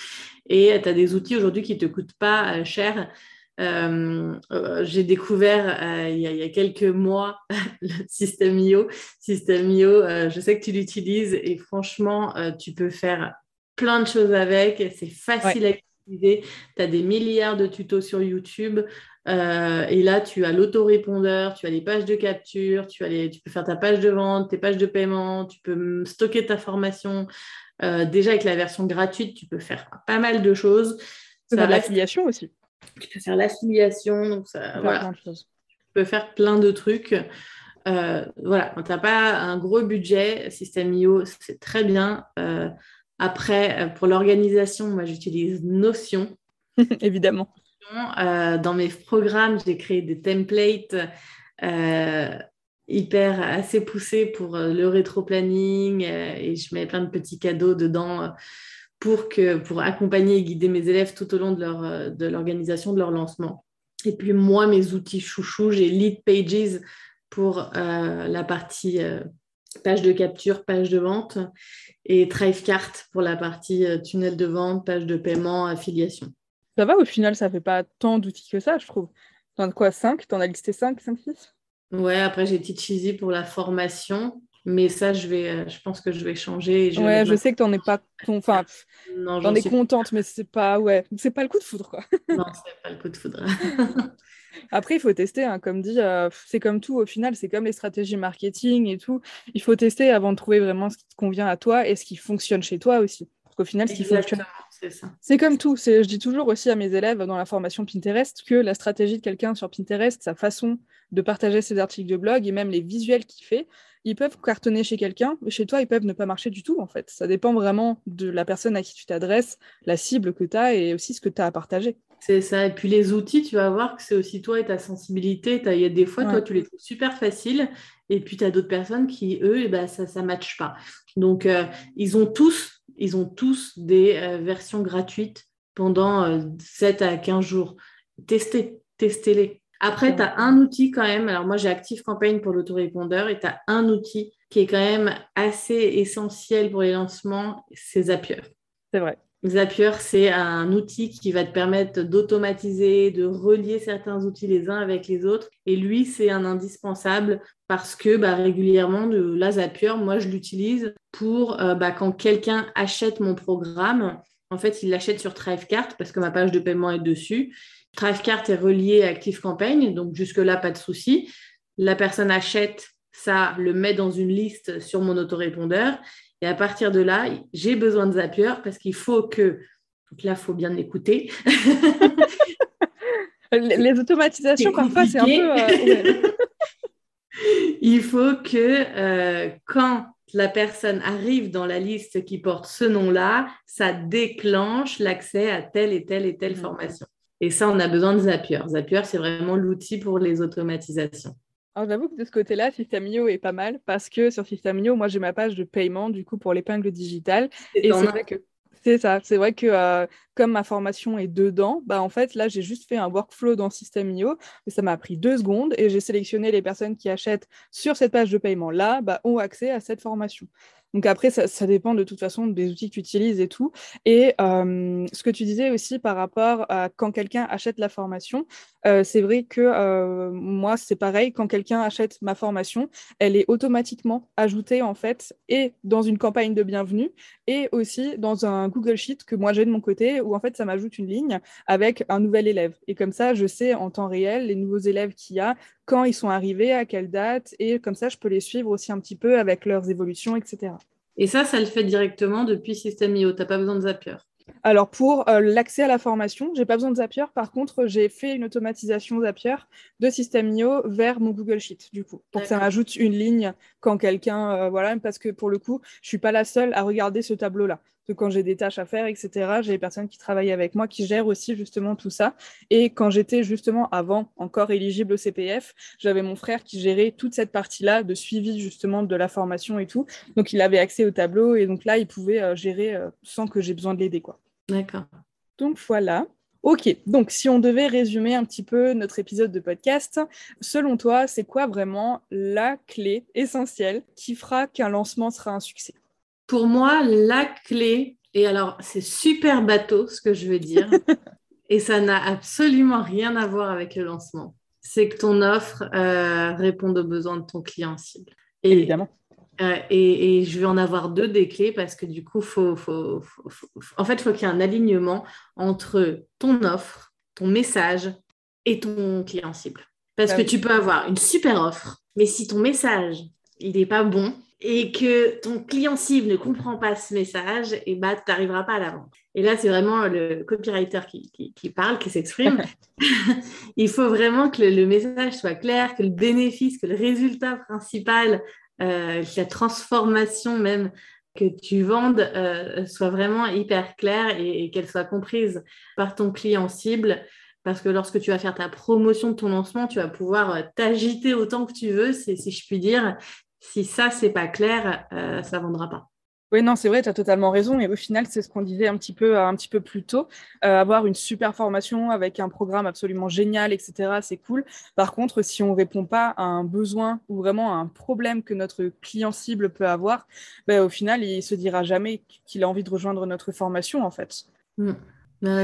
Et tu as des outils aujourd'hui qui te coûtent pas euh, cher. Euh, euh, j'ai découvert il, y a, quelques mois le système IO. Système IO, je sais que tu l'utilises et franchement, tu peux faire plein de choses avec. C'est facile à utiliser. Tu as des milliards de tutos sur YouTube. Euh, et là, tu as l'autorépondeur, tu as les pages de capture, tu, as tu peux faire ta page de vente, tes pages de paiement, tu peux stocker ta formation. Euh, déjà, avec la version gratuite, tu peux faire pas mal de choses. Tu peux faire l'affiliation aussi. Tu peux faire l'affiliation. Donc ça, voilà. peux faire plein de trucs. Euh, voilà, quand tu n'as pas un gros budget, System.io, c'est très bien. Euh, après, pour l'organisation, moi, j'utilise Notion. Évidemment. dans mes programmes, j'ai créé des templates hyper assez poussés pour le rétro-planning et je mets plein de petits cadeaux dedans pour, que, pour accompagner et guider mes élèves tout au long de l'organisation de, de leur lancement. Et puis moi, mes outils chouchous, j'ai Lead Pages pour euh, la partie euh, page de capture, page de vente, et Thrivecart pour la partie euh, tunnel de vente, page de paiement, affiliation. Ça va, au final, ça fait pas tant d'outils que ça, je trouve. T'en as quoi, 5 T'en as listé 5, 5, 6 Ouais, après j'ai Teacheasy pour la formation. Mais ça, je, vais, euh, je pense que je vais changer. Je ouais, je sais que tu n'en es pas. Enfin, j'en ai contente, mais c'est pas, ouais, c'est pas le coup de foudre, quoi. non, c'est pas le coup de foudre. Après, il faut tester, hein. comme dit, euh, c'est comme tout au final, c'est comme les stratégies marketing et tout. Il faut tester avant de trouver vraiment ce qui te convient à toi et ce qui fonctionne chez toi aussi. Parce qu'au final, ce qui fonctionne. C'est comme tout. Je dis toujours aussi à mes élèves dans la formation Pinterest que la stratégie de quelqu'un sur Pinterest, sa façon de partager ses articles de blog et même les visuels qu'il fait, ils peuvent cartonner chez quelqu'un, mais chez toi, ils peuvent ne pas marcher du tout, en fait. Ça dépend vraiment de la personne à qui tu t'adresses, la cible que tu as et aussi ce que tu as à partager. C'est ça. Et puis les outils, tu vas voir que c'est aussi toi et ta sensibilité. Il y a des fois, toi, tu les trouves super faciles. Et puis, tu as d'autres personnes qui, eux, eh ben, ça ne matche pas. Donc, euh, ils, ont tous, ils ont tous des euh, versions gratuites pendant 7 euh, à 15 jours. Testez, testez-les. Après, tu as un outil quand même. Alors, moi, j'ai Active Campaign pour l'autorépondeur et tu as un outil qui est quand même assez essentiel pour les lancements c'est Zapier. C'est vrai. Zapier, c'est un outil qui va te permettre d'automatiser, de relier certains outils les uns avec les autres. Et lui, c'est un indispensable parce que bah, régulièrement, de la Zapier, moi, je l'utilise pour euh, bah, quand quelqu'un achète mon programme. En fait, il l'achète sur Thrivecart parce que ma page de paiement est dessus. Thrivecart est relié à ActiveCampaign, donc jusque-là, pas de souci. La personne achète ça, le met dans une liste sur mon autorépondeur. Et à partir de là, j'ai besoin de Zapier parce qu'il faut que. Donc là, il faut bien écouter. Les automatisations, parfois, c'est un peu. Euh, il faut que euh, quand la personne arrive dans la liste qui porte ce nom-là, ça déclenche l'accès à telle et telle et telle mmh. formation. Et ça, on a besoin de Zapier. Zapier, c'est vraiment l'outil pour les automatisations. Alors j'avoue que de ce côté-là, Systemio est pas mal parce que sur Systemio, moi j'ai ma page de paiement du coup pour l'épingle digitale. Et c'est vrai que c'est ça, c'est vrai que euh, comme ma formation est dedans, bah en fait là j'ai juste fait un workflow dans Systemio, mais ça m'a pris deux secondes et j'ai sélectionné les personnes qui achètent sur cette page de paiement là, bah, ont accès à cette formation. Donc après, ça, dépend de toute façon des outils que tu utilises et tout. Et ce que tu disais aussi par rapport à quand quelqu'un achète la formation, c'est vrai que moi, c'est pareil, quand quelqu'un achète ma formation, elle est automatiquement ajoutée en fait et dans une campagne de bienvenue et aussi dans un Google Sheet que moi j'ai de mon côté où en fait ça m'ajoute une ligne avec un nouvel élève. Et comme ça, je sais en temps réel les nouveaux élèves qu'il y a, quand ils sont arrivés, à quelle date, et comme ça, je peux les suivre aussi un petit peu avec leurs évolutions, etc. Et ça, ça le fait directement depuis System.io. Tu n'as pas besoin de Zapier. Alors pour euh, l'accès à la formation, j'ai pas besoin de Zapier. Par contre, j'ai fait une automatisation Zapier de System.io vers mon Google Sheet du coup, pour que ça m'ajoute une ligne quand quelqu'un, euh, voilà, parce que pour le coup, je suis pas la seule à regarder ce tableau-là quand j'ai des tâches à faire, etc., j'ai des personnes qui travaillent avec moi qui gèrent aussi justement tout ça. Et quand j'étais justement avant encore éligible au CPF, j'avais mon frère qui gérait toute cette partie-là de suivi justement de la formation et tout. Donc il avait accès au tableau et donc là, il pouvait euh, gérer euh, sans que j'ai besoin de l'aider. quoi. D'accord. Donc voilà. Ok, donc si on devait résumer un petit peu notre épisode de podcast, selon toi, c'est quoi vraiment la clé essentielle qui fera qu'un lancement sera un succès? Pour moi, la clé, et alors c'est super bateau ce que je veux dire, et ça n'a absolument rien à voir avec le lancement, c'est que ton offre euh, réponde aux besoins de ton client cible. Évidemment. Euh, et, je vais en avoir deux des clés parce que du coup, faut, faut, en fait, il faut qu'il y ait un alignement entre ton offre, ton message et ton client cible. Parce bah que tu peux avoir une super offre, mais si ton message, il n'est pas bon, et que ton client cible ne comprend pas ce message, et bah, tu n'arriveras pas à la vente. Et là, c'est vraiment le copywriter qui, qui, parle, qui s'exprime. Il faut vraiment que le, message soit clair, que le bénéfice, que le résultat principal, euh, que la transformation même que tu vendes euh, soit vraiment hyper claire et, qu'elle soit comprise par ton client cible. Parce que lorsque tu vas faire ta promotion de ton lancement, tu vas pouvoir euh, t'agiter autant que tu veux, si je puis dire, si ça, c'est pas clair, euh, ça vendra pas. Oui, non, c'est vrai, tu as totalement raison. Et au final, c'est ce qu'on disait un petit peu, un petit peu plus tôt. Euh, avoir une super formation avec un programme absolument génial, etc., c'est cool. Par contre, si on ne répond pas à un besoin ou vraiment à un problème que notre client cible peut avoir, ben, au final, il se dira jamais qu'il a envie de rejoindre notre formation, en fait. Mmh.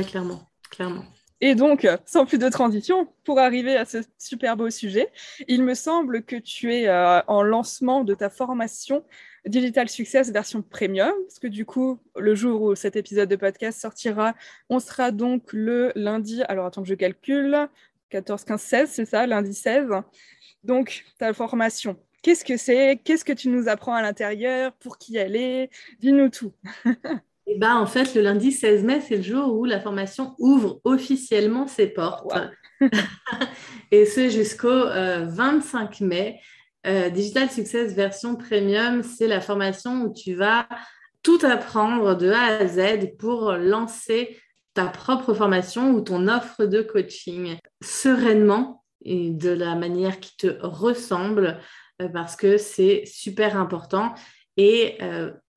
clairement, clairement. Et donc, sans plus de transition, pour arriver à ce super beau sujet, il me semble que tu es euh, en lancement de ta formation Digital Success version premium, parce que du coup, le jour où cet épisode de podcast sortira, on sera donc le lundi, alors attends que je calcule, 14, 15, 16, c'est ça, lundi 16. Donc, ta formation, qu'est-ce que c'est? Qu'est-ce que tu nous apprends à l'intérieur? Pour qui elle est? Dis-nous tout. Et ben, en fait, le lundi 16 mai, c'est le jour où la formation ouvre officiellement ses portes. et ce jusqu'au 25 euh, mai. Euh, Digital Success version premium, c'est la formation où tu vas tout apprendre de A à Z pour lancer ta propre formation ou ton offre de coaching sereinement et de la manière qui te ressemble euh, parce que c'est super important. Et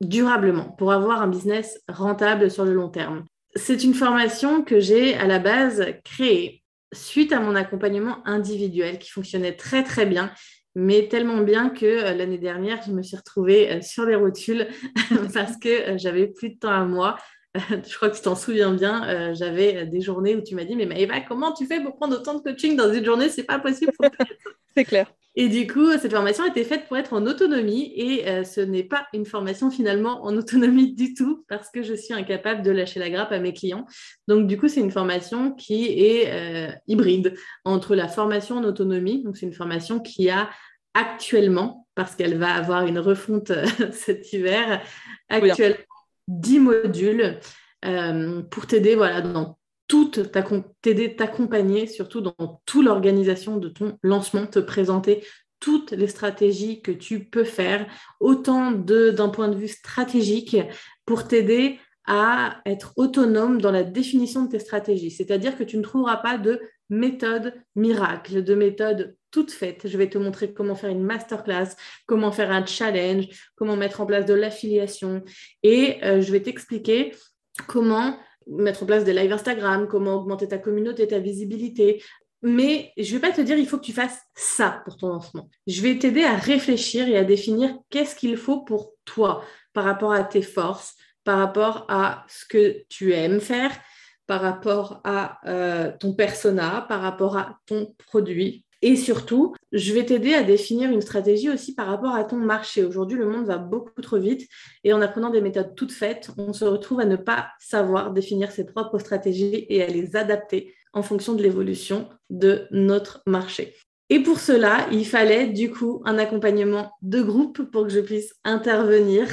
durablement pour avoir un business rentable sur le long terme. C'est une formation que j'ai à la base créée suite à mon accompagnement individuel qui fonctionnait très très bien, mais tellement bien que euh, l'année dernière, je me suis retrouvée euh, sur les rotules parce que euh, j'avais plus de temps à moi. je crois que tu t'en souviens bien, j'avais des journées où tu m'as dit, mais Maëva, comment tu fais pour prendre autant de coaching dans une journée? C'est pas possible. C'est clair. Et du coup, cette formation était faite pour être en autonomie et euh, ce n'est pas une formation finalement en autonomie du tout parce que je suis incapable de lâcher la grappe à mes clients. Donc du coup, c'est une formation qui est euh, hybride entre la formation en autonomie, donc c'est une formation qui a actuellement, parce qu'elle va avoir une refonte euh, cet hiver, actuellement 10 modules pour t'aider voilà, dans toute t'aider, t'accompagner, surtout dans toute l'organisation de ton lancement, te présenter toutes les stratégies que tu peux faire, autant d'un point de vue stratégique, pour t'aider à être autonome dans la définition de tes stratégies. C'est-à-dire que tu ne trouveras pas de méthode miracle, de méthode toute faite. Je vais te montrer comment faire une masterclass, comment faire un challenge, comment mettre en place de l'affiliation et euh, je vais t'expliquer comment mettre en place des lives Instagram, comment augmenter ta communauté, ta visibilité. Mais je ne vais pas te dire il faut que tu fasses ça pour ton lancement. Je vais t'aider à réfléchir et à définir qu'est-ce qu'il faut pour toi par rapport à tes forces, par rapport à ce que tu aimes faire, par rapport à euh, ton persona, par rapport à ton produit, et surtout, je vais t'aider à définir une stratégie aussi par rapport à ton marché. Aujourd'hui, le monde va beaucoup trop vite et en apprenant des méthodes toutes faites, on se retrouve à ne pas savoir définir ses propres stratégies et à les adapter en fonction de l'évolution de notre marché. Et pour cela, il fallait du coup un accompagnement de groupe pour que je puisse intervenir.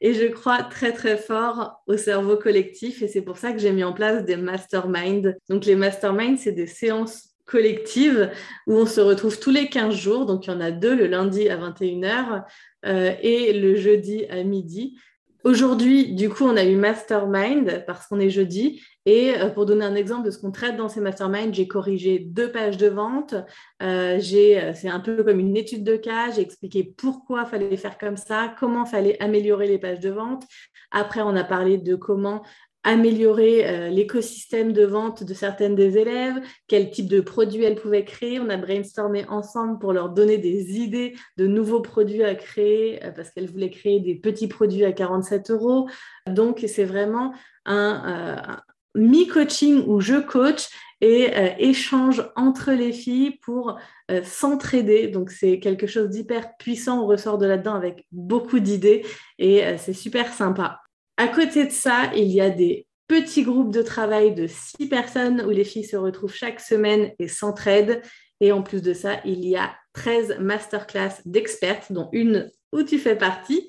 Et je crois très très fort au cerveau collectif et c'est pour ça que j'ai mis en place des masterminds. Donc les masterminds, c'est des séances collective où on se retrouve tous les 15 jours. Donc, il y en a deux, le lundi à 21h euh, et le jeudi à midi. Aujourd'hui, du coup, on a eu Mastermind parce qu'on est jeudi. Et euh, pour donner un exemple de ce qu'on traite dans ces Mastermind, j'ai corrigé deux pages de vente. Euh, c'est un peu comme une étude de cas. J'ai expliqué pourquoi fallait faire comme ça, comment fallait améliorer les pages de vente. Après, on a parlé de comment améliorer euh, l'écosystème de vente de certaines des élèves, quel type de produits elles pouvaient créer. On a brainstormé ensemble pour leur donner des idées de nouveaux produits à créer euh, parce qu'elles voulaient créer des petits produits à 47 euros. Donc, c'est vraiment un, euh, mi-coaching où je coach et échange entre les filles pour s'entraider. Donc, c'est quelque chose d'hyper puissant. On ressort de là-dedans avec beaucoup d'idées et c'est super sympa. À côté de ça, il y a des petits groupes de travail de six personnes où les filles se retrouvent chaque semaine et s'entraident. Et en plus de ça, il y a 13 masterclass d'expertes, dont une où tu fais partie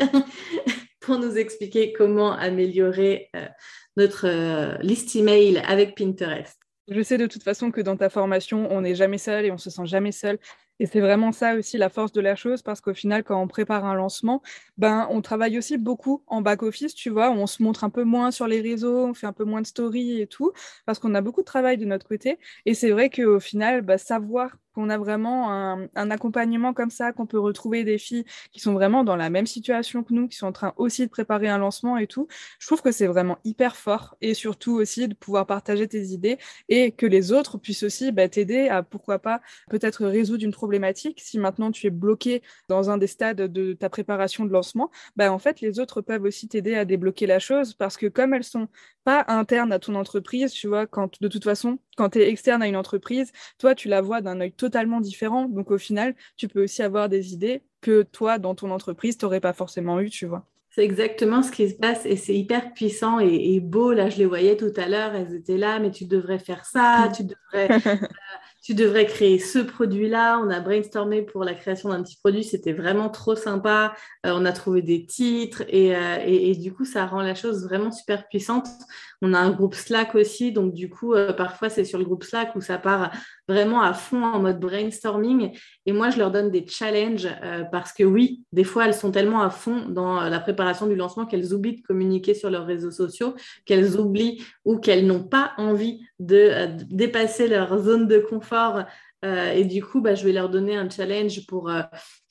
pour nous expliquer comment améliorer notre liste email avec Pinterest. Je sais de toute façon que dans ta formation, on n'est jamais seul et on se sent jamais seul. Et c'est vraiment ça aussi la force de la chose, parce qu'au final, quand on prépare un lancement, ben, on travaille aussi beaucoup en back-office, tu vois, on se montre un peu moins sur les réseaux, on fait un peu moins de stories et tout, parce qu'on a beaucoup de travail de notre côté. Et c'est vrai qu'au final, ben, savoir qu'on a vraiment un, accompagnement comme ça, qu'on peut retrouver des filles qui sont vraiment dans la même situation que nous, qui sont en train aussi de préparer un lancement et tout. Je trouve que c'est vraiment hyper fort et surtout aussi de pouvoir partager tes idées et que les autres puissent aussi bah, t'aider à pourquoi pas peut-être résoudre une problématique. Si maintenant tu es bloqué dans un des stades de ta préparation de lancement, bah, en fait les autres peuvent aussi t'aider à débloquer la chose parce que comme elles sont pas internes à ton entreprise, tu vois, quand de toute façon, quand tu es externe à une entreprise, toi tu la vois d'un œil totalement différent. Donc au final, tu peux aussi avoir des idées que toi, dans ton entreprise, tu n'aurais pas forcément eu, tu vois. C'est exactement ce qui se passe et c'est hyper puissant et, beau. Là, je les voyais tout à l'heure, elles étaient là, mais tu devrais faire ça, tu devrais, euh, tu devrais créer ce produit-là. On a brainstormé pour la création d'un petit produit, c'était vraiment trop sympa. Euh, on a trouvé des titres euh, et, et, du coup, ça rend la chose vraiment super puissante. On a un groupe Slack aussi, donc du coup, parfois c'est sur le groupe Slack où ça part vraiment à fond en mode brainstorming. Et moi, je leur donne des challenges euh, parce que oui, des fois, elles sont tellement à fond dans la préparation du lancement qu'elles oublient de communiquer sur leurs réseaux sociaux, qu'elles oublient ou qu'elles n'ont pas envie de, euh, dépasser leur zone de confort. Euh, et du coup, bah, je vais leur donner un challenge pour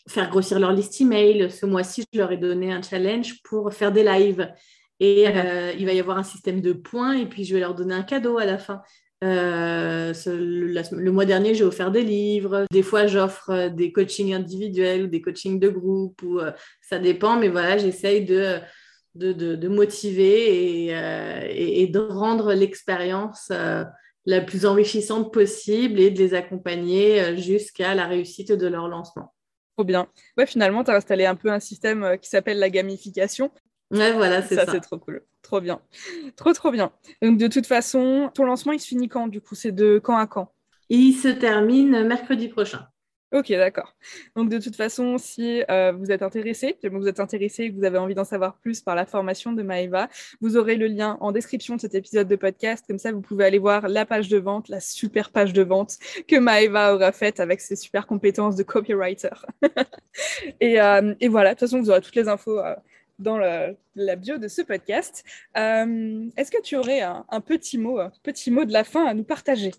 faire grossir leur liste email. Ce mois-ci, je leur ai donné un challenge pour faire des lives. Et il va y avoir un système de points et puis je vais leur donner un cadeau à la fin. Euh, le, mois dernier, j'ai offert des livres. Des fois, j'offre euh, des coachings individuels ou des coachings de groupe. Ou, euh, ça dépend, mais voilà, j'essaye de, de, motiver et, et, de rendre l'expérience la plus enrichissante possible et de les accompagner jusqu'à la réussite de leur lancement. Trop bien. Ouais, finalement, tu as installé un peu un système qui s'appelle la gamification. Ouais, voilà, c'est ça. Ça, c'est trop cool. Trop bien. Trop, trop bien. Donc, de toute façon, ton lancement, il se finit quand, du coup? C'est de quand à quand? Il se termine mercredi prochain. Ok, d'accord. Donc de toute façon, si euh, vous êtes intéressé, vous êtes intéressé et que vous avez envie d'en savoir plus par la formation de Maeva, vous aurez le lien en description de cet épisode de podcast. Comme ça, vous pouvez aller voir la page de vente, la super page de vente que Maeva aura faite avec ses super compétences de copywriter. Euh, et, voilà, de toute façon, vous aurez toutes les infos. Euh, dans la bio de ce podcast. Euh, est-ce que tu aurais un, petit mot, petit mot de la fin à nous partager?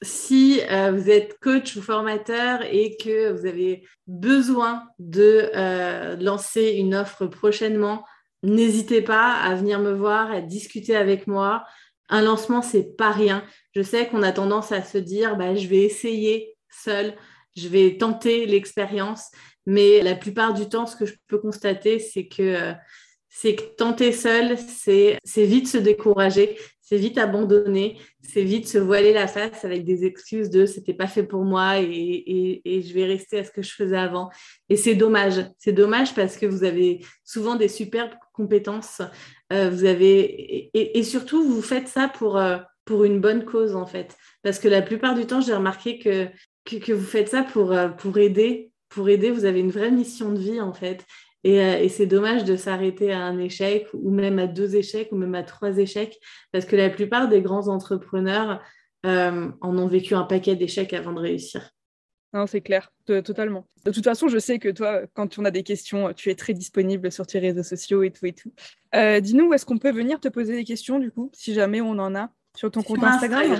Si euh, vous êtes coach ou formateur et que vous avez besoin de euh, lancer une offre prochainement, n'hésitez pas à venir me voir, à discuter avec moi. Un lancement, c'est pas rien. Je sais qu'on a tendance à se dire, bah, je vais essayer seul, je vais tenter l'expérience. Mais la plupart du temps, ce que je peux constater, c'est que, euh, c'est tenter seul, c'est vite se décourager, c'est vite abandonner, c'est vite se voiler la face avec des excuses de c'était pas fait pour moi et, et, je vais rester à ce que je faisais avant. Et c'est dommage. C'est dommage parce que vous avez souvent des superbes compétences. Euh, vous avez et, surtout vous faites ça pour euh, pour une bonne cause en fait. Parce que la plupart du temps, j'ai remarqué que, que, que vous faites ça pour pour aider pour aider, vous avez une vraie mission de vie en fait. Euh, et, c'est dommage de s'arrêter à un échec ou même à deux échecs ou même à trois échecs parce que la plupart des grands entrepreneurs euh, en ont vécu un paquet d'échecs avant de réussir. Non, c'est clair, totalement. De toute façon, je sais que toi, quand on a des questions, tu es très disponible sur tes réseaux sociaux et tout et tout. Euh, dis-nous où est-ce qu'on peut venir te poser des questions, du coup, si jamais on en a, sur ton compte Instagram.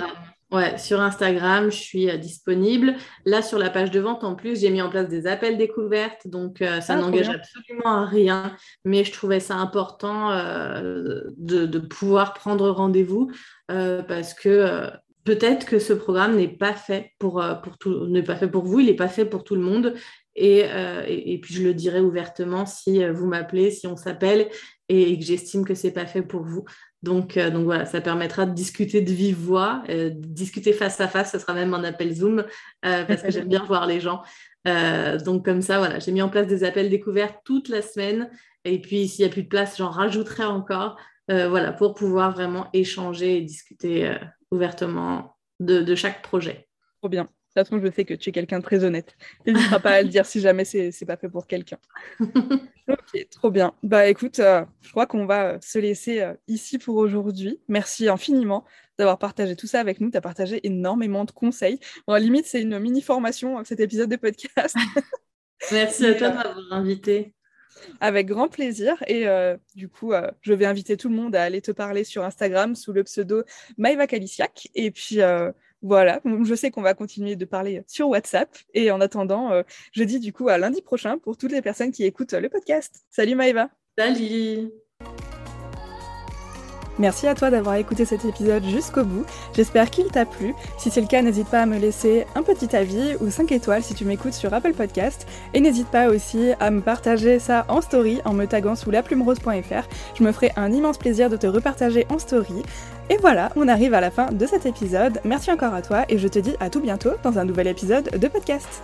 Ouais, sur Instagram, je suis euh, disponible. Là, sur la page de vente, en plus, j'ai mis en place des appels découvertes, donc euh, ça ah, n'engage absolument à rien. Mais je trouvais ça important euh, de, pouvoir prendre rendez-vous parce que peut-être que ce programme n'est pas fait pour, pour tout, n'est pas fait pour vous, il n'est pas fait pour tout le monde. Et, et, puis je le dirai ouvertement si vous m'appelez, si on s'appelle et, que j'estime que c'est pas fait pour vous. Donc, euh, donc voilà, ça permettra de discuter de vive voix, euh, discuter face à face, ce sera même un appel Zoom, euh, parce que j'aime bien voir les gens. donc comme ça, voilà, j'ai mis en place des appels découverts toute la semaine. Et puis s'il n'y a plus de place, j'en rajouterai encore, voilà, pour pouvoir vraiment échanger et discuter ouvertement de, de chaque projet. Trop bien. Toute façon, je sais que tu es quelqu'un de très honnête. N'hésitera pas à le dire si jamais c'est pas fait pour quelqu'un. ok, trop bien. Bah écoute, euh, je crois qu'on va euh, se laisser euh, ici pour aujourd'hui. Merci infiniment d'avoir partagé tout ça avec nous. Tu as partagé énormément de conseils. Bon, à limite, c'est une mini formation cet épisode de podcast. Merci à toi de m'avoir invité. Avec grand plaisir. Et du coup, je vais inviter tout le monde à aller te parler sur Instagram sous le pseudo Maïva Kalisiak. Et puis, voilà, je sais qu'on va continuer de parler sur WhatsApp. Et en attendant, euh, je dis du coup à lundi prochain pour toutes les personnes qui écoutent le podcast. Salut Maëva. Salut. Merci à toi d'avoir écouté cet épisode jusqu'au bout. J'espère qu'il t'a plu. Si c'est le cas, n'hésite pas à me laisser un petit avis ou 5 étoiles si tu m'écoutes sur Apple Podcast. Et n'hésite pas aussi à me partager ça en story en me taguant sous laplumerose.fr. Je me ferai un immense plaisir de te repartager en story. Et voilà, on arrive à la fin de cet épisode. Merci encore à toi et je te dis à tout bientôt dans un nouvel épisode de podcast.